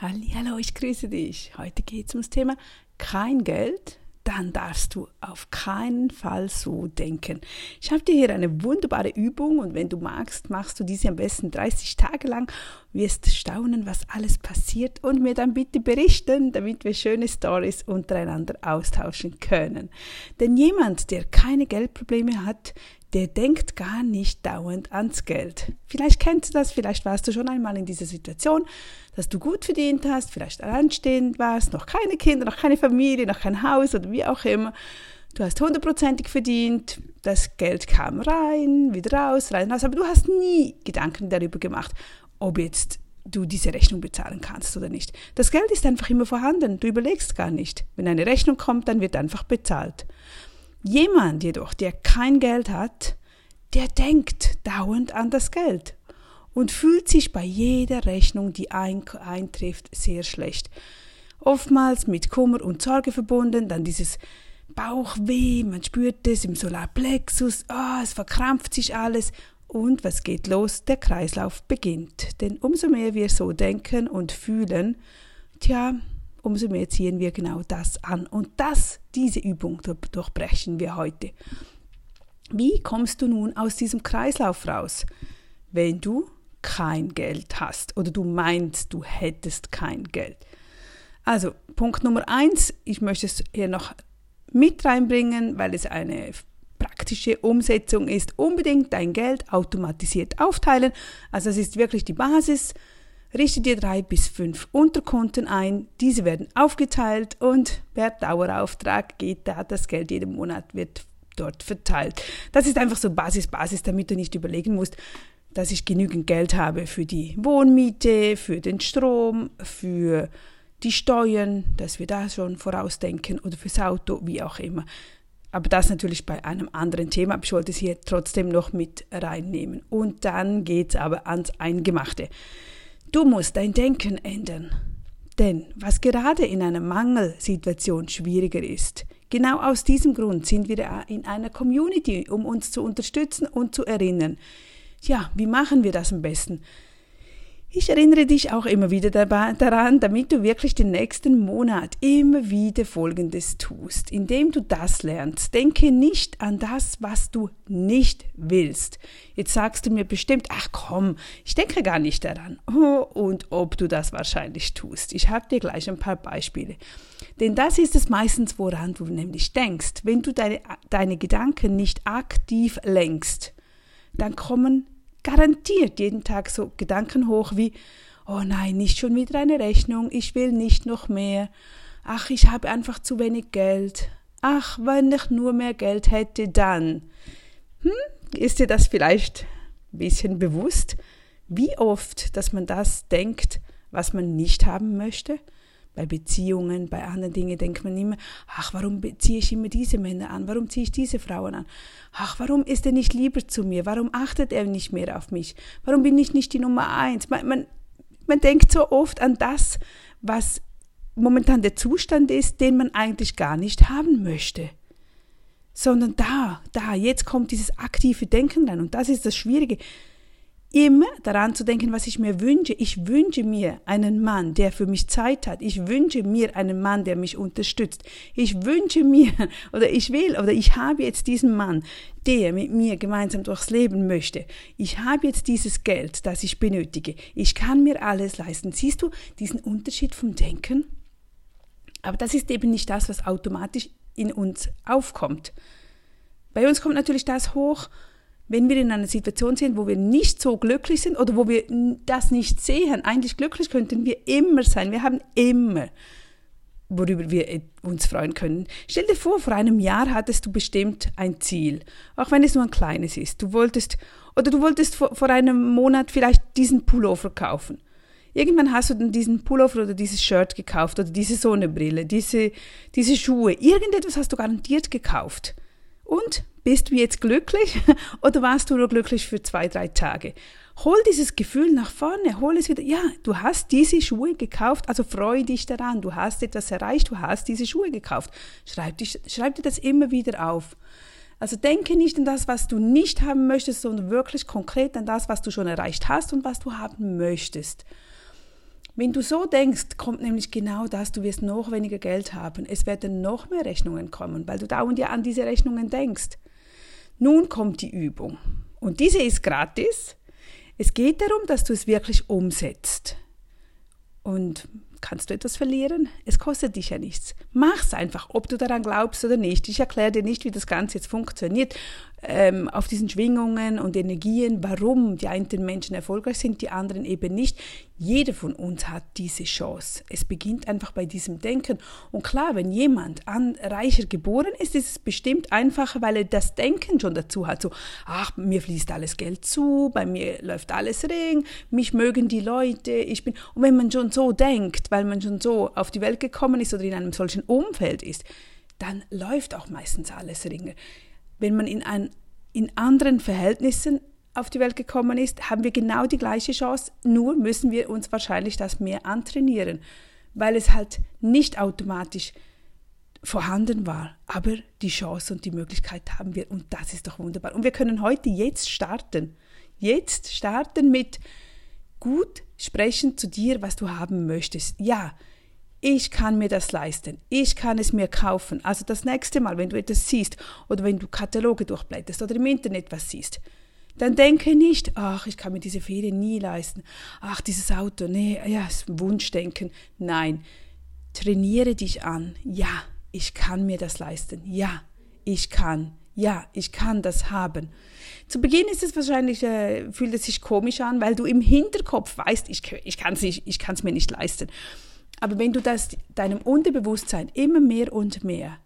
Hallo, ich grüße dich. Heute geht es ums Thema kein Geld. Dann darfst du auf keinen Fall so denken. Ich habe dir hier eine wunderbare Übung und wenn du magst, machst du diese am besten 30 Tage lang, wirst staunen, was alles passiert und mir dann bitte berichten, damit wir schöne Stories untereinander austauschen können. Denn jemand, der keine Geldprobleme hat, der denkt gar nicht dauernd ans Geld. Vielleicht kennst du das, vielleicht warst du schon einmal in dieser Situation, dass du gut verdient hast, vielleicht alleinstehend warst, noch keine Kinder, noch keine Familie, noch kein Haus oder wie auch immer. Du hast hundertprozentig verdient, das Geld kam rein, wieder raus, rein, raus, aber du hast nie Gedanken darüber gemacht, ob jetzt du diese Rechnung bezahlen kannst oder nicht. Das Geld ist einfach immer vorhanden, du überlegst gar nicht. Wenn eine Rechnung kommt, dann wird einfach bezahlt. Jemand jedoch, der kein Geld hat, der denkt dauernd an das Geld und fühlt sich bei jeder Rechnung, die eintrifft, sehr schlecht. Oftmals mit Kummer und Sorge verbunden, dann dieses Bauchweh, man spürt es im Solarplexus, oh, es verkrampft sich alles und was geht los? Der Kreislauf beginnt. Denn umso mehr wir so denken und fühlen, tja, umso mehr ziehen wir genau das an. Und das, diese Übung durchbrechen wir heute. Wie kommst du nun aus diesem Kreislauf raus, wenn du kein Geld hast oder du meinst, du hättest kein Geld? Also Punkt Nummer eins, ich möchte es hier noch mit reinbringen, weil es eine praktische Umsetzung ist. Unbedingt dein Geld automatisiert aufteilen. Also das ist wirklich die Basis. Richte dir drei bis fünf Unterkonten ein, diese werden aufgeteilt und per Dauerauftrag geht da das Geld jeden Monat wird dort verteilt. Das ist einfach so Basis, Basis, damit du nicht überlegen musst, dass ich genügend Geld habe für die Wohnmiete, für den Strom, für die Steuern, dass wir da schon vorausdenken oder fürs Auto, wie auch immer. Aber das natürlich bei einem anderen Thema. Ich wollte es hier trotzdem noch mit reinnehmen. Und dann geht's aber ans Eingemachte. Du musst dein Denken ändern. Denn was gerade in einer Mangelsituation schwieriger ist, genau aus diesem Grund sind wir in einer Community, um uns zu unterstützen und zu erinnern. Ja, wie machen wir das am besten? Ich erinnere dich auch immer wieder daran, damit du wirklich den nächsten Monat immer wieder Folgendes tust, indem du das lernst. Denke nicht an das, was du nicht willst. Jetzt sagst du mir bestimmt, ach komm, ich denke gar nicht daran. Oh, und ob du das wahrscheinlich tust. Ich habe dir gleich ein paar Beispiele. Denn das ist es meistens, woran du nämlich denkst. Wenn du deine, deine Gedanken nicht aktiv lenkst, dann kommen garantiert jeden Tag so Gedanken hoch wie, oh nein, nicht schon wieder eine Rechnung, ich will nicht noch mehr, ach, ich habe einfach zu wenig Geld, ach, wenn ich nur mehr Geld hätte, dann. Hm? Ist dir das vielleicht ein bisschen bewusst, wie oft, dass man das denkt, was man nicht haben möchte? Bei Beziehungen, bei anderen Dingen denkt man immer, ach, warum ziehe ich immer diese Männer an? Warum ziehe ich diese Frauen an? Ach, warum ist er nicht lieber zu mir? Warum achtet er nicht mehr auf mich? Warum bin ich nicht die Nummer eins? Man, man, man denkt so oft an das, was momentan der Zustand ist, den man eigentlich gar nicht haben möchte. Sondern da, da, jetzt kommt dieses aktive Denken rein. Und das ist das Schwierige immer daran zu denken, was ich mir wünsche. Ich wünsche mir einen Mann, der für mich Zeit hat. Ich wünsche mir einen Mann, der mich unterstützt. Ich wünsche mir oder ich will oder ich habe jetzt diesen Mann, der mit mir gemeinsam durchs Leben möchte. Ich habe jetzt dieses Geld, das ich benötige. Ich kann mir alles leisten. Siehst du diesen Unterschied vom Denken? Aber das ist eben nicht das, was automatisch in uns aufkommt. Bei uns kommt natürlich das hoch, wenn wir in einer Situation sind, wo wir nicht so glücklich sind oder wo wir das nicht sehen, eigentlich glücklich könnten wir immer sein. Wir haben immer, worüber wir uns freuen können. Stell dir vor, vor einem Jahr hattest du bestimmt ein Ziel, auch wenn es nur ein kleines ist. Du wolltest, oder du wolltest vor, vor einem Monat vielleicht diesen Pullover kaufen. Irgendwann hast du dann diesen Pullover oder dieses Shirt gekauft oder diese Sonnenbrille, diese, diese Schuhe. Irgendetwas hast du garantiert gekauft. Und bist du jetzt glücklich oder warst du nur glücklich für zwei, drei Tage? Hol dieses Gefühl nach vorne, hol es wieder. Ja, du hast diese Schuhe gekauft, also freu dich daran. Du hast etwas erreicht, du hast diese Schuhe gekauft. Schreib, dich, schreib dir das immer wieder auf. Also denke nicht an das, was du nicht haben möchtest, sondern wirklich konkret an das, was du schon erreicht hast und was du haben möchtest. Wenn du so denkst, kommt nämlich genau das, du wirst noch weniger Geld haben. Es werden noch mehr Rechnungen kommen, weil du dauernd ja an diese Rechnungen denkst. Nun kommt die Übung. Und diese ist gratis. Es geht darum, dass du es wirklich umsetzt. Und kannst du etwas verlieren? Es kostet dich ja nichts. Mach's einfach, ob du daran glaubst oder nicht. Ich erkläre dir nicht, wie das Ganze jetzt funktioniert ähm, auf diesen Schwingungen und Energien, warum die einen Menschen erfolgreich sind, die anderen eben nicht. Jeder von uns hat diese Chance. Es beginnt einfach bei diesem Denken. Und klar, wenn jemand an, reicher geboren ist, ist es bestimmt einfacher, weil er das Denken schon dazu hat. So, ach, mir fließt alles Geld zu, bei mir läuft alles Ring, mich mögen die Leute, ich bin. Und wenn man schon so denkt, weil man schon so auf die Welt gekommen ist oder in einem solchen Umfeld ist, dann läuft auch meistens alles Ringe wenn man in, ein, in anderen Verhältnissen auf die Welt gekommen ist, haben wir genau die gleiche Chance, nur müssen wir uns wahrscheinlich das mehr antrainieren, weil es halt nicht automatisch vorhanden war. Aber die Chance und die Möglichkeit haben wir und das ist doch wunderbar. Und wir können heute jetzt starten. Jetzt starten mit gut sprechen zu dir, was du haben möchtest. Ja, ich kann mir das leisten, ich kann es mir kaufen. Also das nächste Mal, wenn du etwas siehst oder wenn du Kataloge durchblätterst oder im Internet was siehst, dann denke nicht, ach, ich kann mir diese Ferien nie leisten, ach, dieses Auto, nee, ja, ist Wunschdenken. Nein, trainiere dich an. Ja, ich kann mir das leisten. Ja, ich kann. Ja, ich kann das haben. Zu Beginn ist es wahrscheinlich, äh, fühlt es sich komisch an, weil du im Hinterkopf weißt, ich, ich kann es mir nicht leisten. Aber wenn du das deinem Unterbewusstsein immer mehr und mehr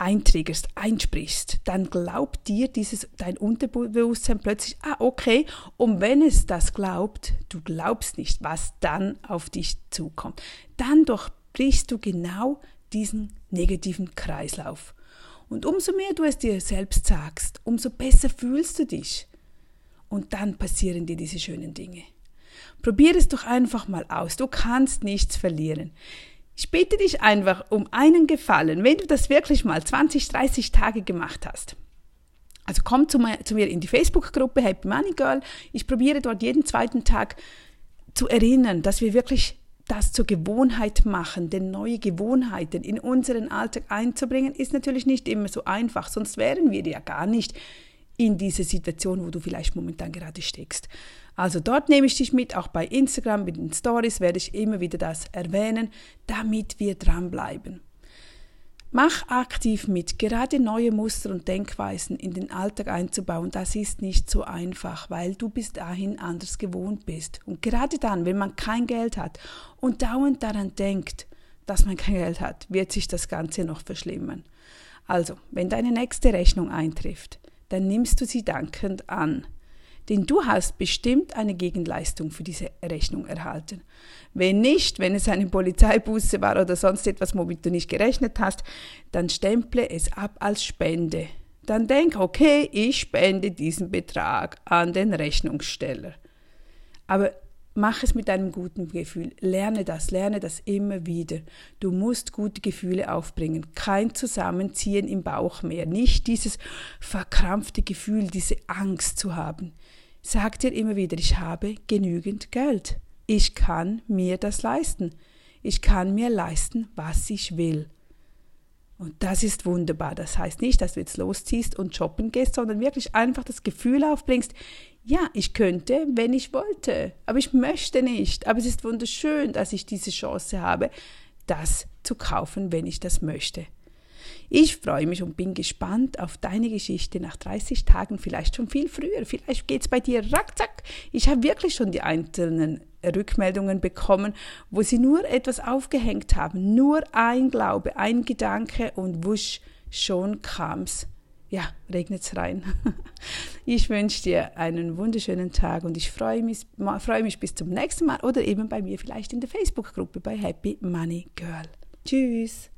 eintriggerst, einsprichst, dann glaubt dir dieses, dein Unterbewusstsein plötzlich, ah, okay, und wenn es das glaubt, du glaubst nicht, was dann auf dich zukommt. Dann durchbrichst du genau diesen negativen Kreislauf. Und umso mehr du es dir selbst sagst, umso besser fühlst du dich. Und dann passieren dir diese schönen Dinge. Probier es doch einfach mal aus. Du kannst nichts verlieren. Ich bitte dich einfach um einen Gefallen, wenn du das wirklich mal 20, 30 Tage gemacht hast. Also komm zu mir, in die Facebook-Gruppe Happy Money Girl. Ich probiere dort jeden zweiten Tag zu erinnern, dass wir wirklich das zur Gewohnheit machen, denn neue Gewohnheiten in unseren Alltag einzubringen, ist natürlich nicht immer so einfach, sonst wären wir ja gar nicht in dieser Situation, wo du vielleicht momentan gerade steckst. Also dort nehme ich dich mit, auch bei Instagram, mit den Stories werde ich immer wieder das erwähnen, damit wir dranbleiben. Mach aktiv mit, gerade neue Muster und Denkweisen in den Alltag einzubauen, das ist nicht so einfach, weil du bis dahin anders gewohnt bist. Und gerade dann, wenn man kein Geld hat und dauernd daran denkt, dass man kein Geld hat, wird sich das Ganze noch verschlimmern. Also, wenn deine nächste Rechnung eintrifft, dann nimmst du sie dankend an denn du hast bestimmt eine Gegenleistung für diese Rechnung erhalten. Wenn nicht, wenn es eine Polizeibuße war oder sonst etwas, womit du nicht gerechnet hast, dann stemple es ab als Spende. Dann denk, okay, ich spende diesen Betrag an den Rechnungssteller. Aber mach es mit einem guten Gefühl. Lerne das, lerne das immer wieder. Du musst gute Gefühle aufbringen. Kein Zusammenziehen im Bauch mehr. Nicht dieses verkrampfte Gefühl, diese Angst zu haben. Sag dir immer wieder, ich habe genügend Geld. Ich kann mir das leisten. Ich kann mir leisten, was ich will. Und das ist wunderbar. Das heißt nicht, dass du jetzt losziehst und shoppen gehst, sondern wirklich einfach das Gefühl aufbringst, ja, ich könnte, wenn ich wollte, aber ich möchte nicht. Aber es ist wunderschön, dass ich diese Chance habe, das zu kaufen, wenn ich das möchte. Ich freue mich und bin gespannt auf deine Geschichte nach 30 Tagen, vielleicht schon viel früher. Vielleicht geht es bei dir rackzack. Ich habe wirklich schon die einzelnen Rückmeldungen bekommen, wo sie nur etwas aufgehängt haben, nur ein Glaube, ein Gedanke und wusch, schon kam's. Ja, regnet's rein. Ich wünsche dir einen wunderschönen Tag und ich freue mich, freue mich bis zum nächsten Mal oder eben bei mir vielleicht in der Facebook-Gruppe bei Happy Money Girl. Tschüss.